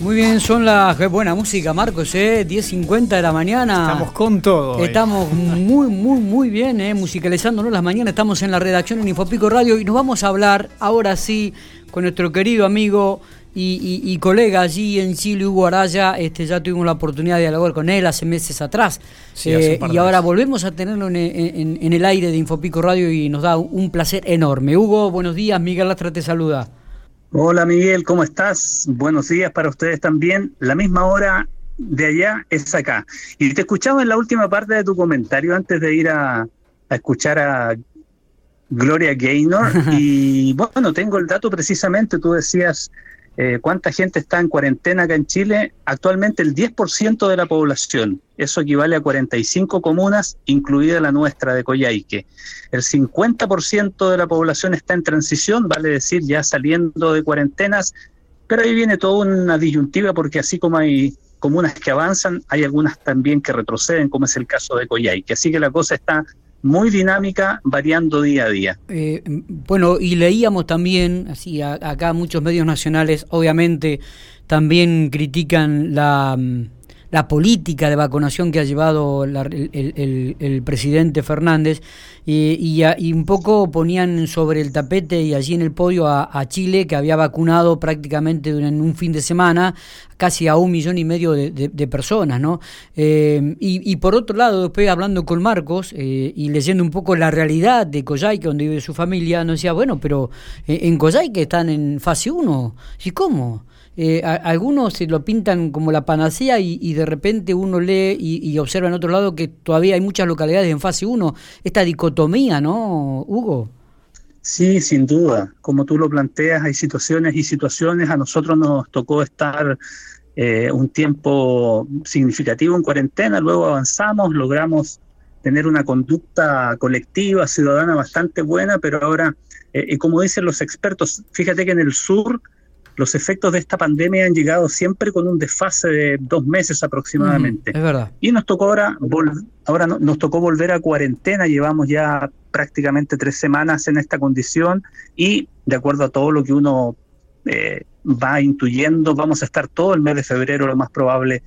Muy bien, son las. Buena música, Marcos, ¿eh? 10.50 de la mañana. Estamos con todo. Estamos muy, muy, muy bien, ¿eh? Musicalizándonos las mañanas. Estamos en la redacción en Infopico Radio y nos vamos a hablar, ahora sí, con nuestro querido amigo y, colega allí en Chile, Hugo Araya. Este, ya tuvimos la oportunidad de dialogar con él hace meses atrás. Eh, y ahora volvemos a tenerlo en, en, el aire de Infopico Radio y nos da un placer enorme. Hugo, buenos días. Miguel Lastra te saluda. Hola Miguel, ¿cómo estás? Buenos días para ustedes también. La misma hora de allá es acá. Y te escuchaba en la última parte de tu comentario antes de ir a, escuchar a Gloria Gaynor. y bueno, tengo el dato precisamente, tú decías eh, cuánta gente está en cuarentena acá en Chile, actualmente el 10% de la población. Eso equivale a 45 comunas, incluida la nuestra de Coyhaique. El 50% de la población está en transición, vale decir, ya saliendo de cuarentenas, pero ahí viene toda una disyuntiva porque así como hay comunas que avanzan, hay algunas también que retroceden, como es el caso de Coyhaique. Así que la cosa está muy dinámica, variando día a día. Eh, bueno, y leíamos también, así acá muchos medios nacionales, obviamente, también critican la mm, la política de vacunación que ha llevado el, presidente Fernández y, un poco ponían sobre el tapete y allí en el podio a, Chile que había vacunado prácticamente en un fin de semana casi a un millón y medio de, personas, ¿no? Eh, y, por otro lado, después hablando con Marcos eh, y leyendo un poco la realidad de Coyhaique, donde vive su familia, nos decía, bueno, pero eh, en Coyhaique están en fase 1, ¿y cómo? Eh, algunos se lo pintan como la panacea y, de repente uno lee y, observa en otro lado que todavía hay muchas localidades en fase 1. Esta dicotomía, ¿no, Hugo? Sí, sin duda. Como tú lo planteas, hay situaciones y situaciones. A nosotros nos tocó estar eh, un tiempo significativo en cuarentena, luego avanzamos, logramos tener una conducta colectiva, ciudadana bastante buena, pero ahora, eh, como dicen los expertos, fíjate que en el sur los efectos de esta pandemia han llegado siempre con un desfase de dos meses aproximadamente. es verdad. Y nos tocó ahora, ahora nos tocó volver a cuarentena, llevamos ya prácticamente tres semanas en esta condición y de acuerdo a todo lo que uno eh, va intuyendo, vamos a estar todo el mes de febrero lo más probable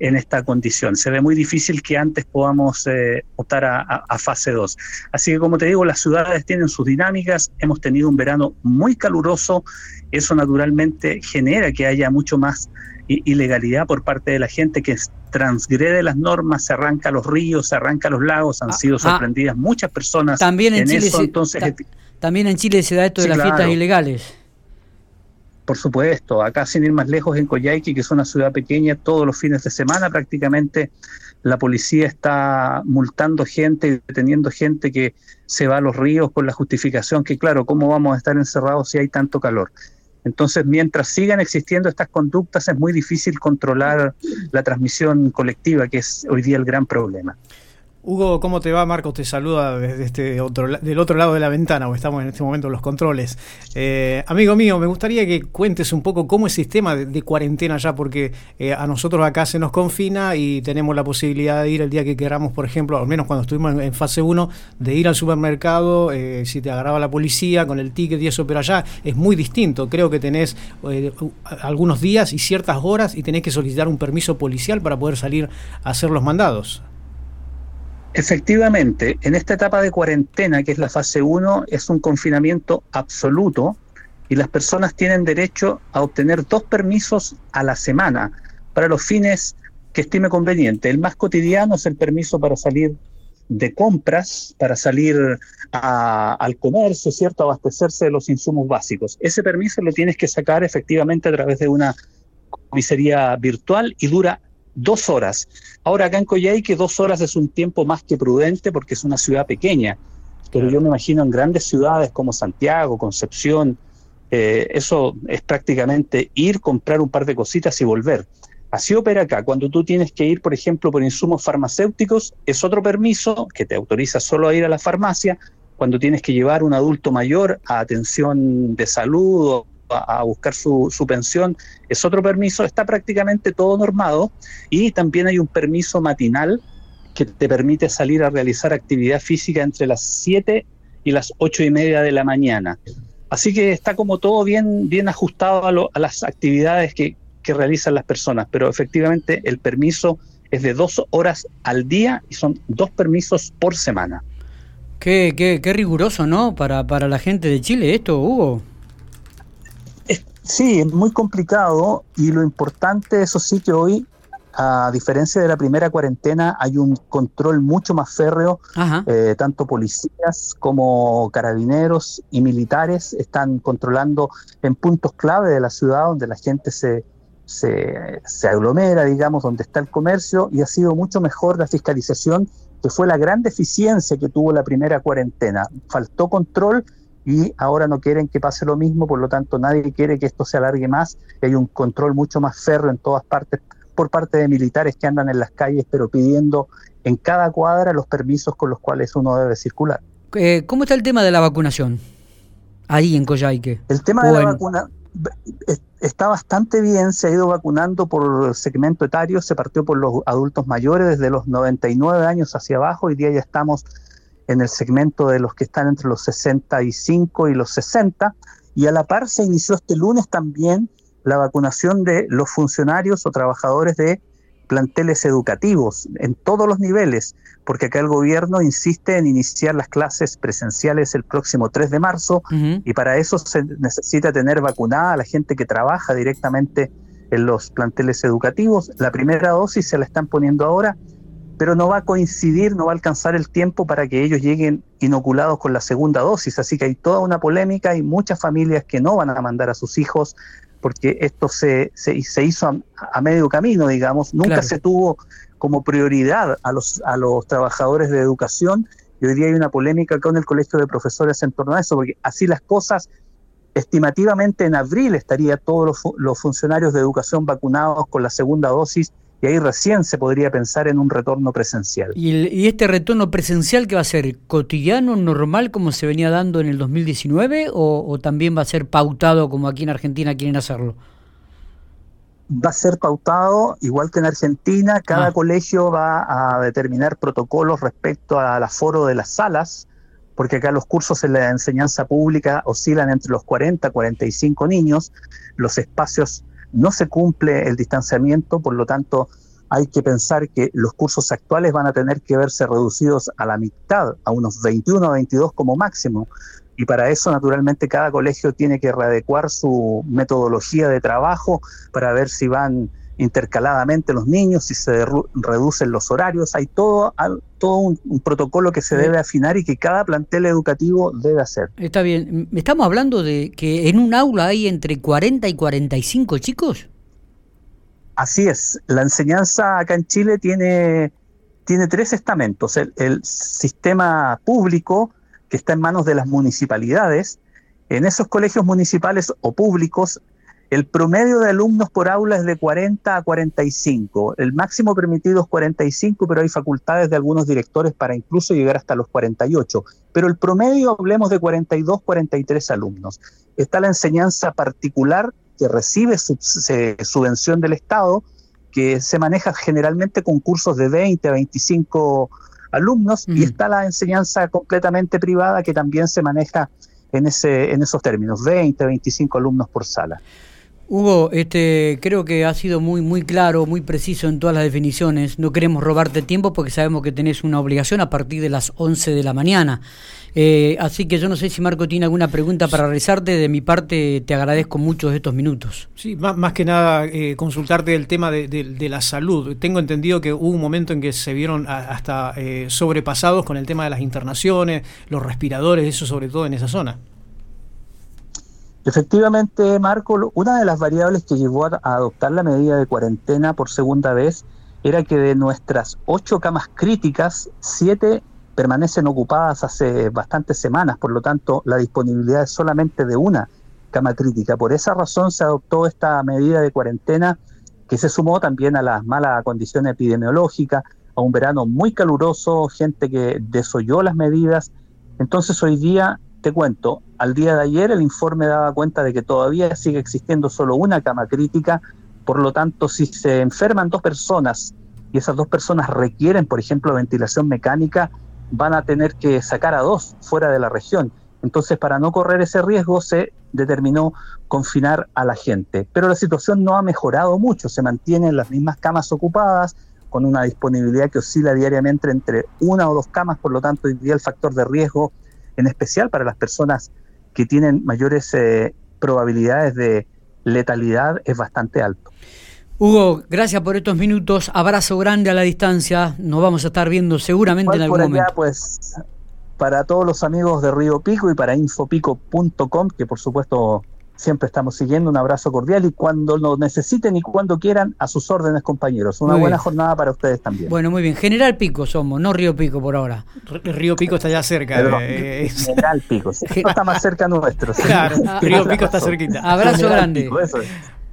en esta condición. Se ve muy difícil que antes podamos eh, optar a, fase 2. Así que como te digo, las ciudades tienen sus dinámicas, hemos tenido un verano muy caluroso, eso naturalmente genera que haya mucho más ilegalidad por parte de la gente que transgrede las normas, se arranca los ríos, se arranca los lagos, han ah, sido ah. sorprendidas muchas personas también en, Chile eso. entonces, también en Chile se da esto de las fiestas ilegales. Por supuesto, acá sin ir más lejos en Coyhaique, que es una ciudad pequeña, todos los fines de semana prácticamente la policía está multando gente y deteniendo gente que se va a los ríos con la justificación que, claro, ¿cómo vamos a estar encerrados si hay tanto calor? Entonces, mientras sigan existiendo estas conductas, es muy difícil controlar la transmisión colectiva, que es hoy día el gran problema. Hugo, ¿cómo te va? Marcos te saluda desde este otro, del otro lado de la ventana, o estamos en este momento en los controles. Eh, amigo mío, me gustaría que cuentes un poco cómo es el sistema de, cuarentena ya, porque eh, a nosotros acá se nos confina y tenemos la posibilidad de ir el día que queramos, por ejemplo, al menos cuando estuvimos en, fase 1, de ir al supermercado, eh, si te agarraba la policía con el ticket y eso, pero allá es muy distinto. Creo que tenés algunos días y ciertas horas y tenés que solicitar un permiso policial para poder salir a hacer los mandados. Efectivamente, en esta etapa de cuarentena, que es la fase 1, es un confinamiento absoluto y las personas tienen derecho a obtener dos permisos a la semana para los fines que estime conveniente. El más cotidiano es el permiso para salir de compras, para salir al comercio, ¿cierto? Abastecerse de los insumos básicos. Ese permiso lo tienes que sacar efectivamente a través de una comisaría virtual y dura dos horas. Ahora acá en Coyhaique dos horas es un tiempo más que prudente porque es una ciudad pequeña, pero yo me imagino en grandes ciudades como Santiago, Concepción, eh, eso es prácticamente ir, comprar un par de cositas y volver. Así opera acá. Cuando tú tienes que ir, por ejemplo, por insumos farmacéuticos, es otro permiso que te autoriza solo a ir a la farmacia. Cuando tienes que llevar un adulto mayor a atención de salud a, buscar su, pensión, es otro permiso, está prácticamente todo normado y también hay un permiso matinal que te permite salir a realizar actividad física entre las 7 y las 8 y media de la mañana. Así que está como todo bien, bien ajustado a, las actividades que, que realizan las personas, pero efectivamente el permiso es de dos horas al día y son dos permisos por semana. Qué, qué, qué riguroso, ¿no? Para, para la gente de Chile esto, Hugo. Sí, es muy complicado y lo importante, eso sí, que hoy a diferencia de la primera cuarentena, hay un control mucho más férreo. Eh, tanto policías como carabineros y militares están controlando en puntos clave de la ciudad donde la gente se, se, se aglomera, digamos, donde está el comercio, y ha sido mucho mejor la fiscalización, que fue la gran deficiencia que tuvo la primera cuarentena. Faltó control y ahora no quieren que pase lo mismo, por lo tanto nadie quiere que esto se alargue más, hay un control mucho más férreo en todas partes por parte de militares que andan en las calles, pero pidiendo en cada cuadra los permisos con los cuales uno debe circular. Eh, ¿Cómo está el tema de la vacunación ahí en Coyhaique? El tema de la vacuna está bastante bien, se ha ido vacunando por segmento etario, se partió por los adultos mayores desde los 99 años hacia abajo, hoy día ya estamos en el segmento de los que están entre los 65 y los 60, y a la par se inició este lunes también la vacunación de los funcionarios o trabajadores de planteles educativos en todos los niveles, porque acá el gobierno insiste en iniciar las clases presenciales el próximo 3 de marzo y para eso se necesita tener vacunada a la gente que trabaja directamente en los planteles educativos. La primera dosis se la están poniendo ahora, pero no va a coincidir, no va a alcanzar el tiempo para que ellos lleguen inoculados con la segunda dosis. Así que hay toda una polémica, y muchas familias que no van a mandar a sus hijos porque esto se, se, hizo a, medio camino, digamos, nunca se tuvo como prioridad a los, a los trabajadores de educación y hoy día hay una polémica con el Colegio de Profesores en torno a eso, porque así las cosas, estimativamente en abril estarían todos los, los funcionarios de educación vacunados con la segunda dosis y ahí recién se podría pensar en un retorno presencial. ¿Y, este retorno presencial qué va a ser? ¿Cotidiano, normal, como se venía dando en el 2019, o, también va a ser pautado como aquí en Argentina quieren hacerlo? Va a ser pautado, igual que en Argentina, cada ah. colegio va a determinar protocolos respecto al aforo de las salas, porque acá los cursos en la enseñanza pública oscilan entre los 40 y 45 niños, los espacios no se cumple el distanciamiento, por lo tanto hay que pensar que los cursos actuales van a tener que verse reducidos a la mitad, a unos 21 o 22 como máximo. Y para eso, naturalmente, cada colegio tiene que readecuar su metodología de trabajo para ver si van intercaladamente los niños, si se reducen los horarios, hay todo, todo un, protocolo que se debe afinar y que cada plantel educativo debe hacer. Está bien, estamos hablando de que en un aula hay entre 40 y 45 chicos. Así es, la enseñanza acá en Chile tiene, tiene tres estamentos, el, el sistema público, que está en manos de las municipalidades, en esos colegios municipales o públicos el promedio de alumnos por aula es de 40 a 45. El máximo permitido es 45, pero hay facultades de algunos directores para incluso llegar hasta los 48. Pero el promedio, hablemos de 42, 43 alumnos. Está la enseñanza particular que recibe subvención del Estado, que se maneja generalmente con cursos de 20 a 25 alumnos, y está la enseñanza completamente privada que también se maneja en, ese, en esos términos, 20, 25 alumnos por sala. Hugo, este, creo que ha sido muy, muy claro, muy preciso en todas las definiciones. No queremos robarte tiempo porque sabemos que tenés una obligación a partir de las 11 de la mañana. Eh, así que yo no sé si Marco tiene alguna pregunta para realizarte. De mi parte, te agradezco mucho estos minutos. Sí, más, que nada eh, consultarte el tema de, la salud. Tengo entendido que hubo un momento en que se vieron hasta eh, sobrepasados con el tema de las internaciones, los respiradores, eso sobre todo en esa zona. Efectivamente, Marco, una de las variables que llevó a, adoptar la medida de cuarentena por segunda vez era que de nuestras ocho camas críticas, siete permanecen ocupadas hace bastantes semanas, por lo tanto la disponibilidad es solamente de una cama crítica. Por esa razón se adoptó esta medida de cuarentena que se sumó también a las malas condiciones epidemiológicas, a un verano muy caluroso, gente que desoyó las medidas. Entonces hoy día te cuento, al día de ayer el informe daba cuenta de que todavía sigue existiendo solo una cama crítica, por lo tanto, si se enferman dos personas y esas dos personas requieren, por ejemplo, ventilación mecánica, van a tener que sacar a dos fuera de la región. Entonces, para no correr ese riesgo, se determinó confinar a la gente. Pero la situación no ha mejorado mucho, se mantienen las mismas camas ocupadas, con una disponibilidad que oscila diariamente entre una o dos camas, por lo tanto, hoy el factor de riesgo, en especial para las personas que tienen mayores eh, probabilidades de letalidad, es bastante alto. Hugo, gracias por estos minutos. Abrazo grande a la distancia. Nos vamos a estar viendo seguramente en algún momento. Pues para todos los amigos de Río Pico y para infopico.com, que por supuesto siempre estamos siguiendo. Un abrazo cordial y cuando lo necesiten y cuando quieran, a sus órdenes, compañeros. Una buena jornada para ustedes también. Bueno, muy bien. General Pico somos, no Río Pico por ahora. Río Pico está ya cerca. Eh, General Pico. no está más cerca nuestro. Claro, Río Pico está cerquita. Abrazo grande.